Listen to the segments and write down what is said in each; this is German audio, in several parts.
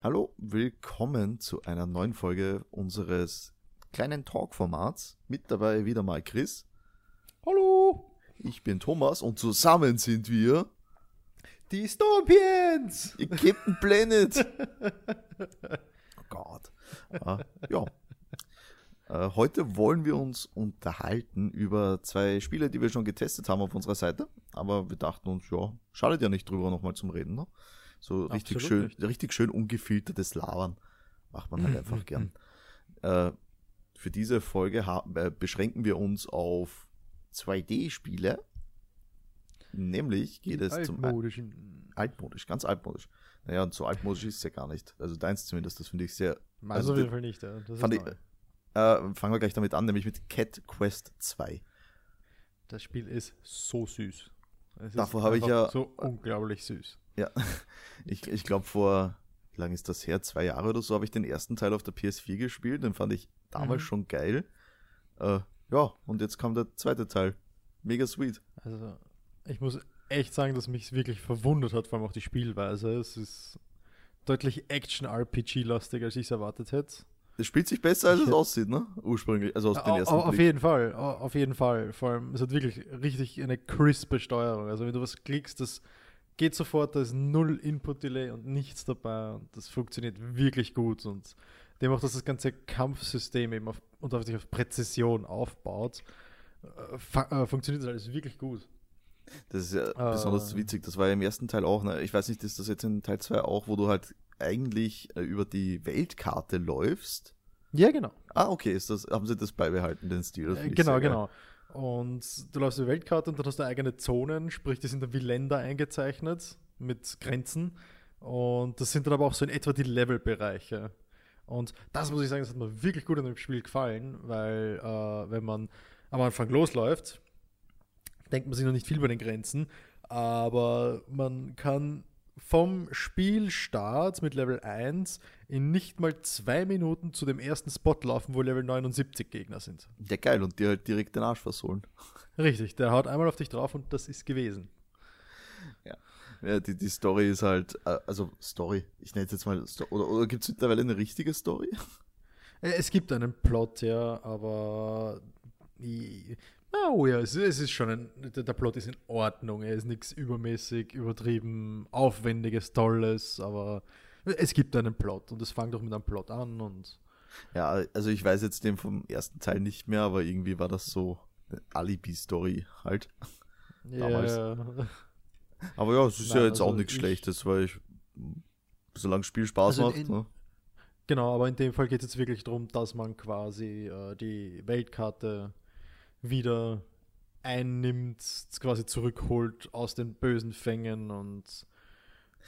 Hallo, willkommen zu einer neuen Folge unseres kleinen Talk-Formats. Mit dabei wieder mal Chris. Hallo! Ich bin Thomas und zusammen sind wir Die Stompions! Captain Planet. oh Gott. Äh, ja. Äh, heute wollen wir uns unterhalten über zwei Spiele, die wir schon getestet haben auf unserer Seite. Aber wir dachten uns, ja, schadet ja nicht drüber nochmal zum Reden. Ne? So richtig schön, nicht. richtig schön ungefiltertes Labern macht man halt einfach gern. Äh, für diese Folge äh, beschränken wir uns auf 2D-Spiele. Nämlich geht es zum altmodischen. altmodisch, ganz altmodisch. Naja, und so altmodisch ist es ja gar nicht. Also deins zumindest, das finde ich sehr. Also also auf jeden Fall nicht, ja. Das, fand ich-. Äh, fangen wir gleich damit an, nämlich mit Cat Quest 2. das Spiel ist so süß. Es Davor habe ich ja- So unglaublich süß. Ja, ich, ich glaube vor, wie lange ist das her? Zwei Jahre oder so habe ich den ersten Teil auf der PS4 gespielt. Den fand ich damals Mhm. schon geil. Äh, ja, und jetzt kam der zweite Teil. Mega sweet. Also, ich muss echt sagen, dass mich wirklich verwundert hat, vor allem auch die Spielweise. Es ist deutlich Action-RPG-lastig, als ich es erwartet hätte. Es spielt sich besser, als Ich es aussieht, ne? Ursprünglich, also aus den ersten au- auf Blick. jeden Fall, au- auf jeden Fall. Vor allem, es hat wirklich richtig eine crispe Steuerung. Also wenn du was klickst, das geht sofort, da ist null Input-Delay und nichts dabei und das funktioniert wirklich gut und dem auch, dass das ganze Kampfsystem eben auf, und auf sich auf Präzision aufbaut, äh, äh, funktioniert das alles wirklich gut. Das ist ja Äh. besonders witzig. Das war ja im ersten Teil auch. Ne? Ich weiß nicht, ist das jetzt in Teil 2 auch, wo du halt eigentlich äh, über die Weltkarte läufst? Ja, genau. Ah, okay, ist das, haben sie das beibehalten, den Stil? Äh, Genau, genau. Und du läufst die Weltkarte und dann hast du eigene Zonen, sprich, die sind dann wie Länder eingezeichnet mit Grenzen. Und das sind dann aber auch so in etwa die Levelbereiche. Und das muss ich sagen, das hat mir wirklich gut an dem Spiel gefallen, weil äh, wenn man am Anfang losläuft, denkt man sich noch nicht viel bei den Grenzen, aber man kann vom Spielstart mit Level 1 in nicht mal zwei Minuten zu dem ersten Spot laufen, wo Level 79 Gegner sind. Ja, geil. Und dir halt direkt den Arsch versohlen. Richtig, der haut einmal auf dich drauf und das ist gewesen. Ja, die, die Story ist halt, äh, also Story, ich nenne es jetzt mal, oder, oder gibt es mittlerweile eine richtige Story? Äh, Es gibt einen Plot, ja, aber. Oh ja, es, es ist schon ein. Der, der Plot ist in Ordnung. Er ist nichts übermäßig, übertrieben, aufwendiges, tolles, aber es gibt einen Plot und es fängt doch mit einem Plot an und. Ja, also ich weiß jetzt den vom ersten Teil nicht mehr, aber irgendwie war das so eine Alibi-Story halt. Damals. Ja, Aber ja, es ist ja Nein, jetzt also auch nichts ich- Schlechtes, weil ich, solange Spiel Spaß Also macht, in- ne? Genau, aber in dem Fall geht es jetzt wirklich darum, dass man quasi äh, die Weltkarte wieder einnimmt, quasi zurückholt aus den bösen Fängen und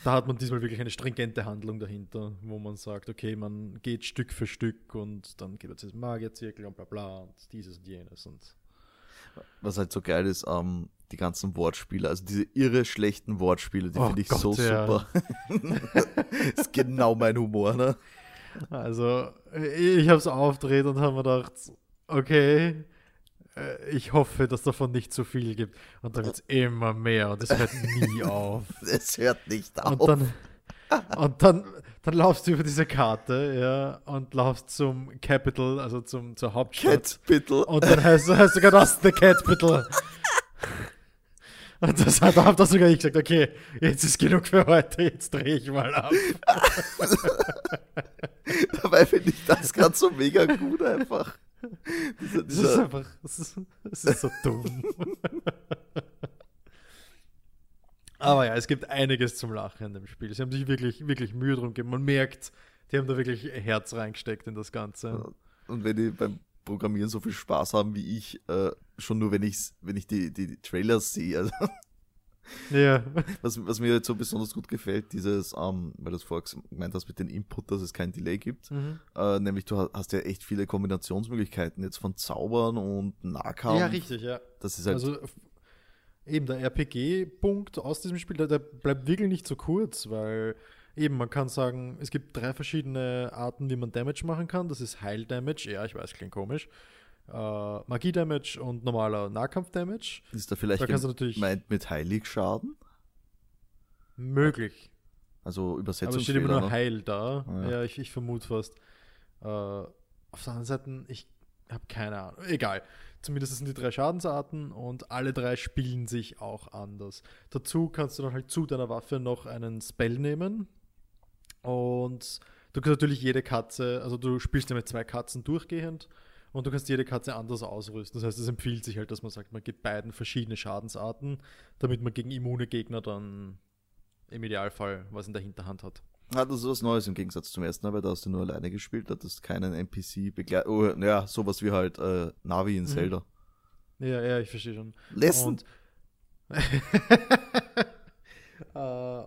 da hat man diesmal wirklich eine stringente Handlung dahinter, wo man sagt, okay, man geht Stück für Stück und dann gibt es diesen Magierzirkel und bla bla und dieses und jenes und Was halt so geil ist, ähm, die ganzen Wortspiele, also diese irre schlechten Wortspiele, die Oh finde ich Gott, so ja. super. ist genau mein Humor, ne? Also, ich habe es aufgedreht und habe mir gedacht, okay, ich hoffe, dass davon nicht zu viel gibt. Und dann wird es immer mehr und es hört nie auf. Es hört nicht auf. Und dann, und dann, dann laufst du über diese Karte, ja, und laufst zum Capital, also zum, zur Hauptstadt. Biddle. Und dann heißt, heißt sogar das The Capital. Und das hat, hab da sogar ich gesagt, okay, jetzt ist genug für heute, jetzt drehe ich mal ab. Dabei finde ich das gerade so mega gut einfach. Dieser, Das ist einfach, das ist, das ist so dumm. Aber ja, es gibt einiges zum Lachen in dem Spiel. Sie haben sich wirklich, wirklich Mühe drum gegeben. Man merkt, die haben da wirklich Herz reingesteckt in das Ganze. und wenn die beim Programmieren so viel Spaß haben wie ich, äh, schon nur wenn, ich's, wenn ich die, die, die Trailers sehe. Also, Ja. was, was mir jetzt so besonders gut gefällt, dieses, ähm, weil du es vorher gemeint hast mit dem Input, dass es kein Delay gibt. Mhm. Äh, nämlich du ha- hast ja echt viele Kombinationsmöglichkeiten jetzt von Zaubern und Nahkampf. Ja, richtig, ja. Das ist halt Also eben der RPG-Punkt aus diesem Spiel, der, der bleibt wirklich nicht so kurz, weil eben man kann sagen, es gibt drei verschiedene Arten, wie man Damage machen kann. Das ist Heil-Damage, ja, ich weiß, klingt komisch. Äh, Magie-Damage und normaler Nahkampf-Damage. ist da vielleicht Da kannst du natürlich gemeint mit Heiligschaden. möglich. Also Aber es steht immer nur? Heil da. Ja. Ja, ich, ich vermute fast. Äh, auf der anderen Seite, ich habe keine Ahnung. Egal. Zumindest sind die drei Schadensarten und alle drei spielen sich auch anders. Dazu kannst du dann halt zu deiner Waffe noch einen Spell nehmen. Und du kannst natürlich jede Katze, also du spielst ja mit zwei Katzen durchgehend und du kannst jede Katze anders ausrüsten. Das heißt, es empfiehlt sich halt, dass man sagt, man gibt beiden verschiedene Schadensarten, damit man gegen immune Gegner dann im Idealfall was in der Hinterhand hat. Hat also was Neues im Gegensatz zum ersten Mal, weil da hast du nur alleine gespielt, hattest keinen NPC begleitet. Oh, ja, sowas wie halt äh, Navi in Mhm. Zelda. Ja, ja, ich verstehe schon. Lesson! Und, äh,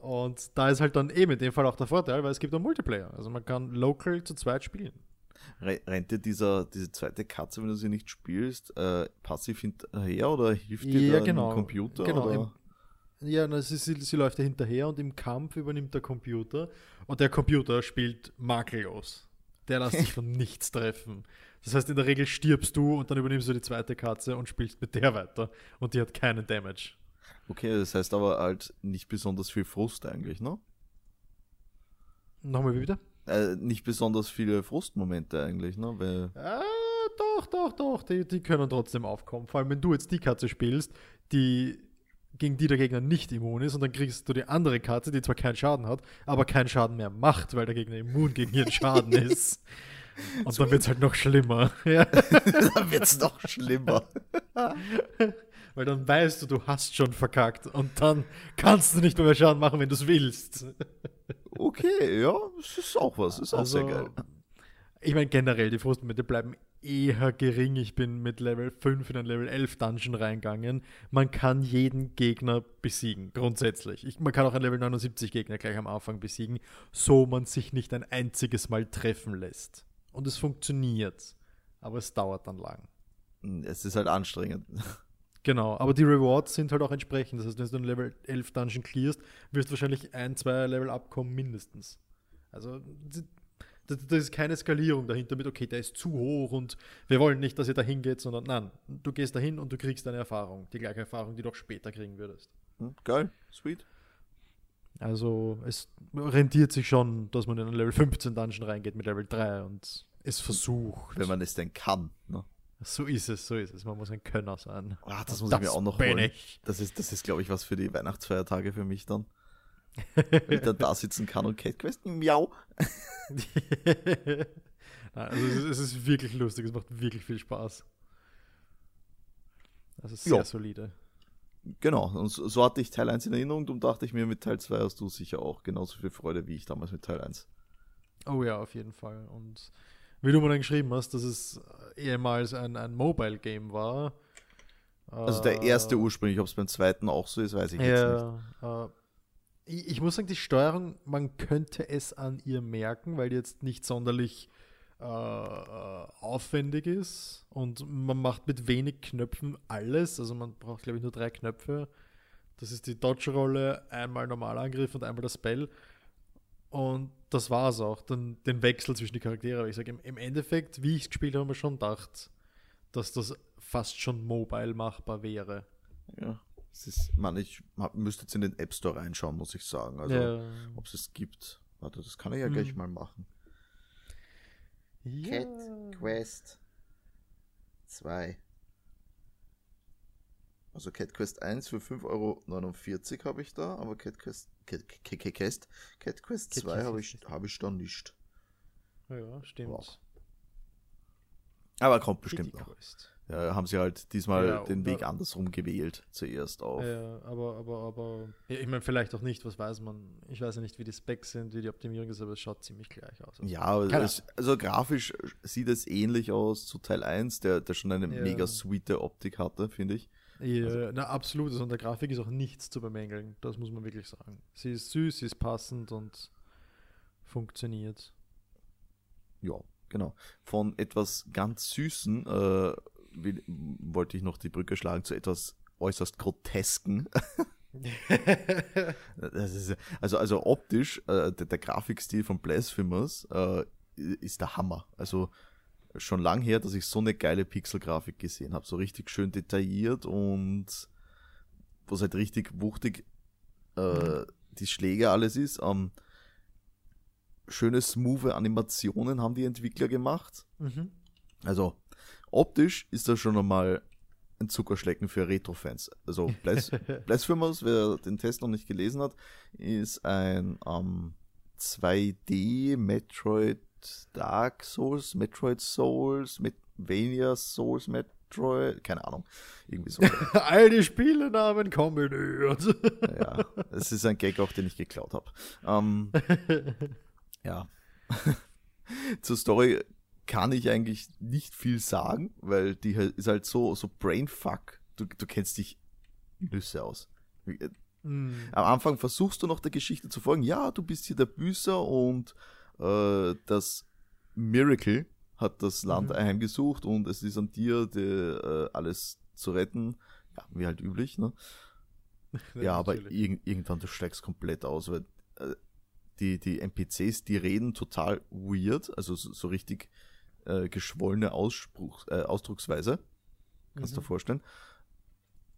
und da ist halt dann eben in dem Fall auch der Vorteil, weil es gibt einen Multiplayer. Also man kann local zu zweit spielen. Re- Rennt dir dieser, diese zweite Katze, wenn du sie nicht spielst, äh, passiv hinterher oder hilft dir Ja, da genau. Computer? Genau, im- Ja, na, sie, sie, sie läuft ja hinterher und im Kampf übernimmt der Computer und der Computer spielt makellos. Der lässt sich von nichts treffen. Das heißt, in der Regel stirbst du und dann übernimmst du die zweite Katze und spielst mit der weiter und die hat keinen Damage. Okay, das heißt aber halt nicht besonders viel Frust eigentlich, ne? Nochmal wie bitte? Äh, nicht besonders viele Frustmomente eigentlich, ne? Weil, Ah, doch, doch, doch, die, die können trotzdem aufkommen. Vor allem, wenn du jetzt die Katze spielst, die gegen die der Gegner nicht immun ist und dann kriegst du die andere Katze, die zwar keinen Schaden hat, aber keinen Schaden mehr macht, weil der Gegner immun gegen ihren Schaden ist. Und dann wird es halt noch schlimmer. Ja. dann wird's noch schlimmer. Weil dann weißt du, du hast schon verkackt und dann kannst du nicht mehr, Schaden machen, wenn du es willst. Okay, ja, das ist auch was, ist auch sehr geil. Ich meine, generell, die Frustmomente bleiben eher gering. Ich bin mit Level 5 in ein Level 11 Dungeon reingegangen. Man kann jeden Gegner besiegen, grundsätzlich. Ich, man kann auch ein Level 79 Gegner gleich am Anfang besiegen, so man sich nicht ein einziges Mal treffen lässt. Und es funktioniert. Aber es dauert dann lang. Es ist halt anstrengend. Genau, aber die Rewards sind halt auch entsprechend. Das heißt, wenn du ein Level 11 Dungeon clearst, wirst du wahrscheinlich ein, zwei Level abkommen mindestens. Also da ist keine Skalierung dahinter mit, okay, der ist zu hoch und wir wollen nicht, dass ihr da hingeht, sondern nein, du gehst dahin und du kriegst eine Erfahrung. Die gleiche Erfahrung, die du auch später kriegen würdest. Hm, geil, sweet. Also es rentiert sich schon, dass man in ein Level 15 Dungeon reingeht mit Level 3 und es versucht. Wenn man es denn kann. Ne? So ist es, so ist es. Man muss ein Könner sein. Ah, das Und muss ich mir auch noch holen. ich. Das ist, das ist glaube ich, was für die Weihnachtsfeiertage für mich dann. Wenn ich dann da sitzen kann und Cat Quest, miau. Also es ist, es ist wirklich lustig, es macht wirklich viel Spaß. Also sehr Ja. solide. Genau, und so, so hatte ich Teil 1 in Erinnerung, darum dachte ich mir, mit Teil 2 hast du sicher auch genauso viel Freude wie ich damals mit Teil 1. Oh ja, auf jeden Fall. Und wie du mir dann geschrieben hast, dass es ehemals ein, ein Mobile-Game war. Also der Äh, erste ursprünglich, ob es beim zweiten auch so ist, weiß ich jetzt nicht. Ja, äh, ich, ich muss sagen, die Steuerung, man könnte es an ihr merken, weil die jetzt nicht sonderlich äh, äh, aufwendig ist und man macht mit wenig Knöpfen alles. Also man braucht, glaube ich, nur drei Knöpfe. Das ist die Dodge-Rolle, einmal Normalangriff und einmal das Spell. Und das war es auch. Dann den Wechsel zwischen die Charaktere. Aber ich sage, im, im Endeffekt, wie ich es gespielt habe, habe ich schon gedacht, dass das fast schon mobile machbar wäre. Ja. Es ist, man, ich hab- müsste jetzt in den App Store reinschauen, muss ich sagen. Also, ja. ob es es gibt. Warte, das kann ich ja Mhm. gleich mal machen. Ja. Quest 2. Also Cat Quest 1 für 5,49 Euro habe ich da, aber Cat Quest, Cat, Cat, Quest, Cat Quest Cat 2 Quest habe ich, hab ich da nicht. Ja, stimmt. Wow. Aber kommt bestimmt noch. Ja, haben sie halt diesmal Ja, den Weg andersrum gewählt, zuerst auf. Ja, aber, aber, aber, ja, ich meine, vielleicht auch nicht, was weiß man. Ich weiß ja nicht, wie die Specs sind, wie die Optimierung ist, aber es schaut ziemlich gleich aus. Also, Ja, es, also grafisch sieht es ähnlich aus zu Teil 1, der, der schon eine Ja. mega sweete Optik hatte, finde ich. Ja, also na, absolut. Also an der Grafik ist auch nichts zu bemängeln. Das muss man wirklich sagen. Sie ist süß, sie ist passend und funktioniert. Ja, genau. Von etwas ganz Süßen äh, will, wollte ich noch die Brücke schlagen zu etwas äußerst Grotesken. Ist, also, also optisch, äh, der, der Grafikstil von Blasphemous äh, ist der Hammer. Also schon lang her, dass ich so eine geile Pixelgrafik gesehen habe. So richtig schön detailliert und was halt richtig wuchtig äh, die Schläge alles ist. Ähm, schöne, smooth Animationen haben die Entwickler gemacht. Mhm. Also optisch ist das schon einmal ein Zuckerschlecken für Retro-Fans. Also Blas Blasphemous, wer den Test noch nicht gelesen hat, ist ein ähm, 2D Metroid Dark Souls, Metroid Souls, Metroidvania Souls, Metroid, keine Ahnung, irgendwie so. All die Spielenamen kombiniert. ja, es ist ein Gag auch, den ich geklaut habe. Ähm, ja. Zur Story kann ich eigentlich nicht viel sagen, weil die ist halt so, so Brainfuck. Du, du kennst dich Nüsse aus. Wie- Hm. Am Anfang versuchst du noch der Geschichte zu folgen. Ja, du bist hier der Büßer und äh, das Miracle hat das Land Mhm. heimgesucht und es ist an dir, die, äh, alles zu retten. Ja, wie halt üblich, ne? Ja, aber irg irgendwann du steigst komplett aus, weil äh, die, die NPCs, die reden total weird, also so, so richtig äh, geschwollene Ausspruch, äh, Ausdrucksweise. Kannst du dir Mhm. vorstellen.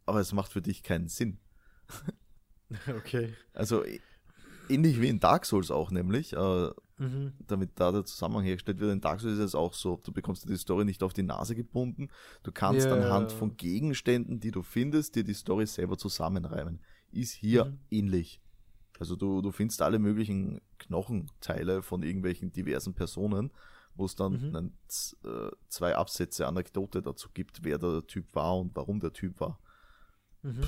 Aber es macht für dich keinen Sinn. Okay. Also ähnlich wie in Dark Souls auch nämlich, äh, Mhm. damit da der Zusammenhang hergestellt wird. In Dark Souls ist es auch so, du bekommst die Story nicht auf die Nase gebunden. Du kannst Ja. anhand von Gegenständen, die du findest, dir die Story selber zusammenreimen. Ist hier Mhm. ähnlich. Also du, du findest alle möglichen Knochenteile von irgendwelchen diversen Personen, wo es dann Mhm. einen, äh, zwei Absätze Anekdote dazu gibt, wer der Typ war und warum der Typ war. Mhm.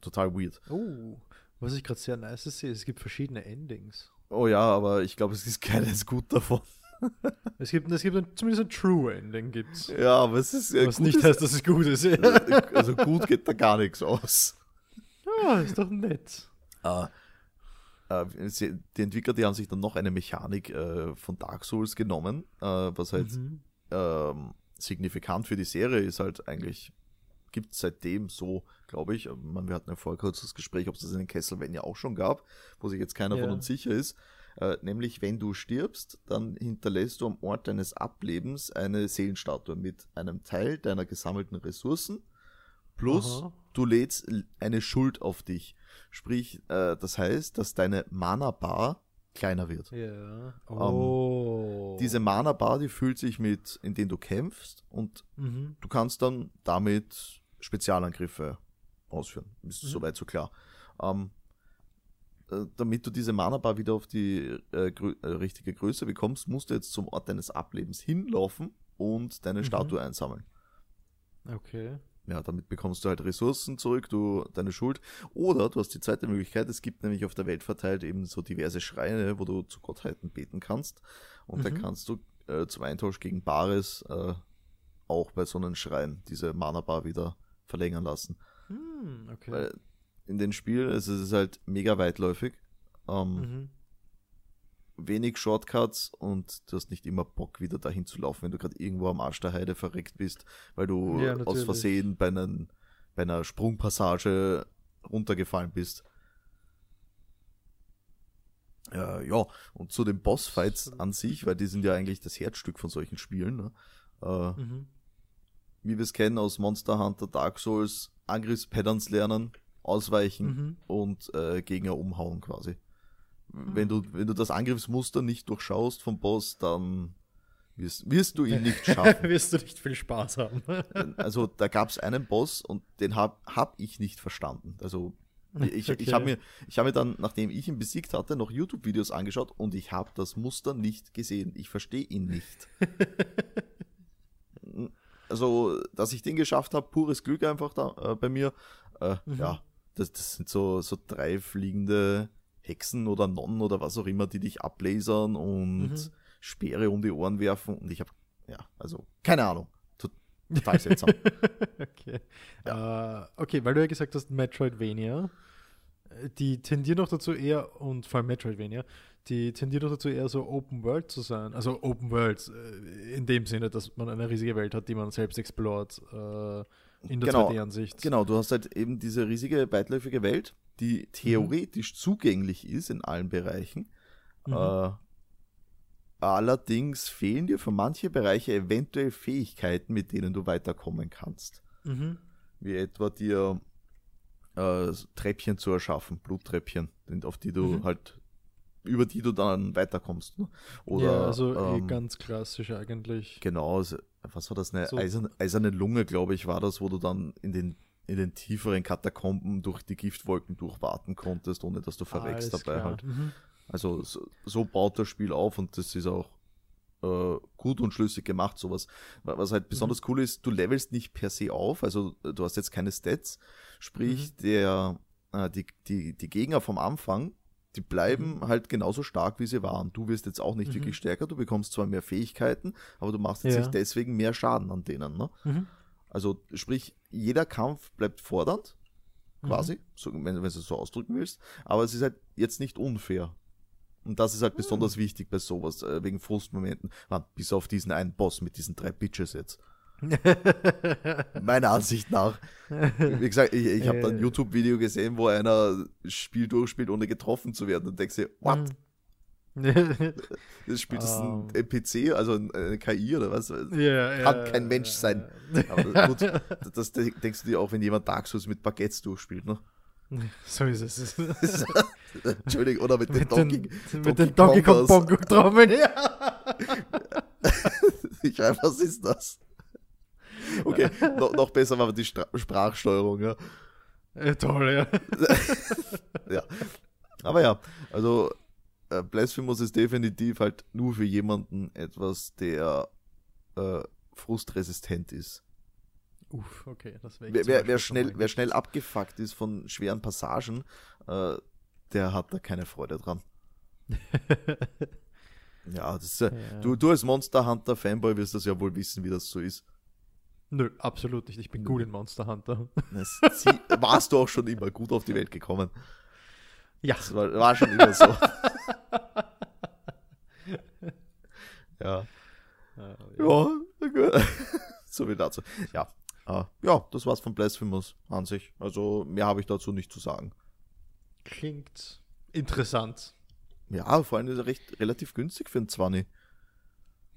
Total weird. Oh, was ich gerade sehr nice sehe, es gibt verschiedene Endings. Oh ja, aber ich glaube, es ist keines gut davon. Es gibt, es gibt ein, zumindest ein True Ending gibt's. Ja, aber es ist äh, Was nicht heißt, dass es gut ist. ja, also gut geht da gar nichts aus. ist doch nett. Äh, äh, die Entwickler, die haben sich dann noch eine Mechanik äh, von Dark Souls genommen, äh, was halt Mhm. ähm, signifikant für die Serie ist halt eigentlich, gibt es seitdem so, glaube ich. Man, wir hatten kurz das Gespräch, ob es das in den Castlevania auch schon gab, wo sich jetzt keiner von Ja. uns sicher ist. Äh, nämlich, wenn du stirbst, dann hinterlässt du am Ort deines Ablebens eine Seelenstatue mit einem Teil deiner gesammelten Ressourcen plus Aha. du lädst eine Schuld auf dich. Sprich, äh, das heißt, dass deine Mana-Bar kleiner wird. Ja. Oh. Diese Mana-Bar, die füllt sich mit, indem du kämpfst und Mhm. du kannst dann damit Spezialangriffe ausführen. Ist Mhm. soweit so klar. Ähm, äh, damit du diese Mana-Bar wieder auf die äh, grö äh, richtige Größe bekommst, musst du jetzt zum Ort deines Ablebens hinlaufen und deine Mhm. Statue einsammeln. Okay. Ja, damit bekommst du halt Ressourcen zurück, du deine Schuld. Oder du hast die zweite Möglichkeit, es gibt nämlich auf der Welt verteilt eben so diverse Schreine, wo du zu Gottheiten beten kannst. Und dann Mhm. kannst du äh, zum Eintausch gegen Bares äh, auch bei so einem Schrein diese Mana-Bar wieder verlängern lassen. Hm, okay. Weil in den Spielen, also es ist halt mega weitläufig. Ähm, mhm. Wenig Shortcuts und du hast nicht immer Bock, wieder dahin zu laufen, wenn du gerade irgendwo am Arsch der Heide verreckt bist, weil du Ja, aus. Versehen bei, einen, bei einer Sprungpassage runtergefallen bist. Äh, ja, und zu den Bossfights an sich, weil die sind ja eigentlich das Herzstück von solchen Spielen. Ne? Äh, Mhm. wie wir es kennen aus Monster Hunter, Dark Souls, Angriffspatterns lernen, ausweichen Mhm. und äh, Gegner umhauen quasi. Wenn du, wenn du das Angriffsmuster nicht durchschaust vom Boss, dann wirst, wirst du ihn nicht schaffen. Wirst du nicht viel Spaß haben. also da gab es einen Boss und den habe hab ich nicht verstanden. Also ich, ich Okay. habe mir, ich hab mir dann, nachdem ich ihn besiegt hatte, noch YouTube-Videos angeschaut und ich habe das Muster nicht gesehen. Ich verstehe ihn nicht. also, dass ich den geschafft habe, pures Glück einfach da äh, bei mir. Äh, Mhm. Ja, das, das sind so, so drei fliegende Hexen oder Nonnen oder was auch immer, die dich ablasern und Mhm. Speere um die Ohren werfen. Und ich habe, ja, also, keine Ahnung. Tot- Total seltsam. okay. Äh, okay, weil du ja gesagt hast, Metroidvania, die tendieren auch dazu eher, und vor allem Metroidvania, die tendieren auch dazu eher so Open World zu sein. Also Open World äh, in dem Sinne, dass man eine riesige Welt hat, die man selbst explort äh, in der Genau. 2D-Ansicht. Genau, du hast halt eben diese riesige, weitläufige Welt, die theoretisch zugänglich ist in allen Bereichen. Mhm. Äh, allerdings fehlen dir für manche Bereiche eventuell Fähigkeiten, mit denen du weiterkommen kannst. Mhm. Wie etwa dir äh, Treppchen zu erschaffen, Bluttreppchen, auf die du Mhm. halt, über die du dann weiterkommst. Ne? Oder ja, also eh ähm, ganz klassisch eigentlich. Genau, so- was war das? Eine So- eiserne, eiserne Lunge, glaube ich, war das, wo du dann in den, in den tieferen Katakomben durch die Giftwolken durchwarten konntest, ohne dass du verreckst Alles dabei klar. halt. Mhm. Also so, so baut das Spiel auf und das ist auch äh, gut und schlüssig gemacht, sowas. Wa- Was halt besonders cool ist, du levelst nicht per se auf, also äh, du hast jetzt keine Stats, sprich der, äh, die, die, die Gegner vom Anfang, die bleiben halt genauso stark, wie sie waren. Du wirst jetzt auch nicht Mhm. wirklich stärker, du bekommst zwar mehr Fähigkeiten, aber du machst jetzt Ja. nicht deswegen mehr Schaden an denen. Ne? Mhm. Also sprich, jeder Kampf bleibt fordernd, Mhm. quasi, so, wenn, wenn du es so ausdrücken willst, aber es ist halt jetzt nicht unfair. Und das ist halt besonders Mhm. wichtig bei sowas, äh, wegen Frustmomenten. Man, bis auf diesen einen Boss mit diesen drei Bitches jetzt. Meiner Ansicht nach. Wie gesagt, ich, ich habe da ein Äh. YouTube-Video gesehen, wo einer Spiel durchspielt, ohne getroffen zu werden. Und denkst dir, what? Mhm. Das spielt das ein Ähm. NPC, also ein- eine KI oder was? ja, Kann kein Mensch sein. Aber gut, das denkst du dir auch, wenn jemand Dark Souls mit Baguettes durchspielt, ne? So ist es. Entschuldigung, oder mit, den mit Donkey, den, mit den Donkey Kong. Bongo Trommeln. Ich schreibe, was ist das? Okay, no, noch besser war die Stra Sprachsteuerung, ja. ja. Toll, ja. ja. Aber ja, also äh, Blasphemous ist definitiv halt nur für jemanden etwas, der äh, frustresistent ist. Uff, okay, das wäre Wer, wer, wer, schnell, wer schnell abgefuckt ist von schweren Passagen, äh, der hat da keine Freude dran. Ja, das ist, äh, Ja. Du, du als Monster Hunter Fanboy wirst das ja wohl wissen, wie das so ist. Nö, absolut nicht. Ich bin gut in Monster Hunter. Das warst du auch schon immer gut auf die Welt gekommen. Ja. Das war, war schon immer so. ja. Ja, gut. so viel dazu. Ja. Äh, ja, das war's von Blasphemous an sich. Also mehr habe ich dazu nicht zu sagen. Klingt interessant. Ja, vor allem ist er recht relativ günstig für ein 20.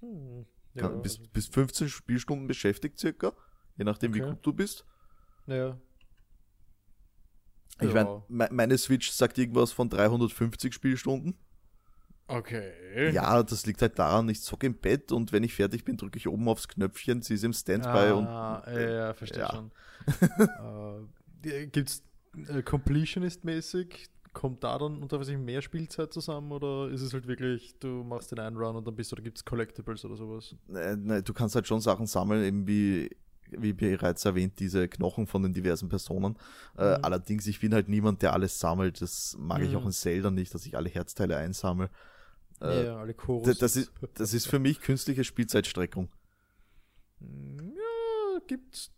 Hm. Ja, bis, bis 15 Spielstunden beschäftigt circa. Je nachdem, wie Okay. gut du bist. ja. Ich Ja. meine, me meine Switch sagt irgendwas von 350 Spielstunden. Okay. Ja, das liegt halt daran, ich zocke im Bett und wenn ich fertig bin, drücke ich oben aufs Knöpfchen, sie ist im Standby ah, und. ja, ja, verstehe ja. schon. äh, gibt's äh, Completionist-mäßig? Kommt da dann unter was ich mehr Spielzeit zusammen oder ist es halt wirklich, du machst den einen Run und dann bist du, oder gibt es Collectibles oder sowas? Äh, ne, du kannst halt schon Sachen sammeln, eben wie, wie bereits erwähnt, diese Knochen von den diversen Personen. Äh, Mhm. allerdings, ich bin halt niemand, der alles sammelt. Das mag ich Mhm. auch in Zelda nicht, dass ich alle Herzteile einsammle. Äh, ja, alle Chorus. das, ist, das ist für mich künstliche Spielzeitstreckung. Ja, gibt's.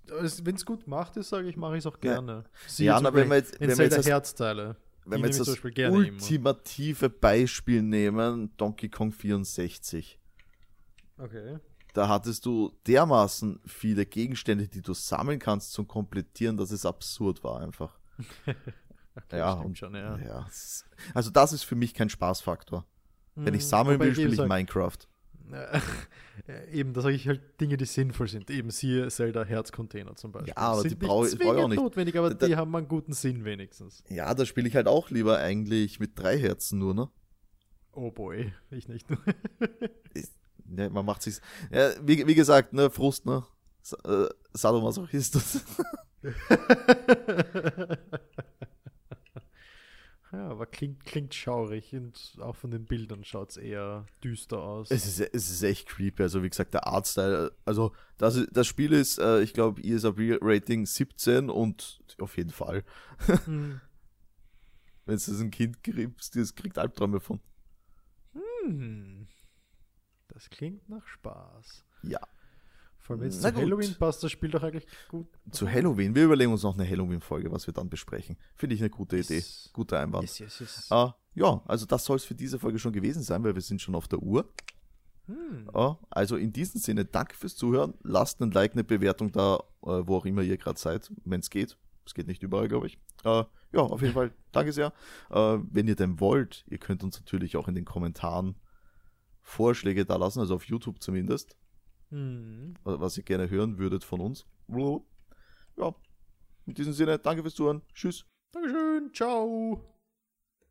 Wenn es gut macht ist, sage ich, mache ich es auch Ja. gerne. Ja, na, wenn wir jetzt- wenn Zelda jetzt das- Herzteile. Wenn wir jetzt das gerne immer. ultimative Beispiel nehmen, Donkey Kong 64. Okay. Da hattest du dermaßen viele Gegenstände, die du sammeln kannst zum Komplettieren, dass es absurd war einfach. okay Ja, stimmt und- schon, ja. Ja, also das ist für mich kein Spaßfaktor. Wenn ich Hm, sammeln wobei will, spiele ich Minecraft. Äh, eben, da sage ich halt Dinge, die sinnvoll sind. Eben siehe Zelda Herzcontainer zum Beispiel. Ja, aber sind die brauche- ich auch nicht. notwendig, aber Da- die haben einen guten Sinn wenigstens. Ja, da spiele ich halt auch lieber eigentlich mit drei Herzen nur, ne? Oh boy, ich nicht. Ja, man macht sich. Ja, wie, wie gesagt, ne, Frust, ne? Äh, Sadomasochistus. ja, aber klingt, klingt schaurig und auch von den Bildern schaut es eher düster aus. Es ist, es ist echt creepy. Also, wie gesagt, der Artstyle. Also, das, das Spiel ist, äh, ich glaube, ESRB-Rating 17 und auf jeden Fall. Hm. Wenn es ein Kind kriegst, das kriegt Albträume von. Hm. Das klingt nach Spaß. Ja. Vor allem, Na zu gut. Halloween passt, das Spiel doch eigentlich gut. Zu Halloween. Wir überlegen uns noch eine Halloween-Folge, was wir dann besprechen. Finde ich eine gute Idee. Yes. Guter Einwand. Yes, yes, yes. Ah, ja, also das soll es für diese Folge schon gewesen sein, weil wir sind schon auf der Uhr. Hm. Ja, also in diesem Sinne, danke fürs Zuhören. Lasst ein Like, eine Bewertung da, äh, wo auch immer ihr gerade seid, wenn es geht. Es geht nicht überall, glaube ich. Äh, ja, auf jeden Fall, danke sehr. Äh, wenn ihr denn wollt, ihr könnt uns natürlich auch in den Kommentaren Vorschläge da lassen, also auf YouTube zumindest, Hm. wa- was ihr gerne hören würdet von uns. Ja, in diesem Sinne, danke fürs Zuhören. Tschüss. Dankeschön, ciao.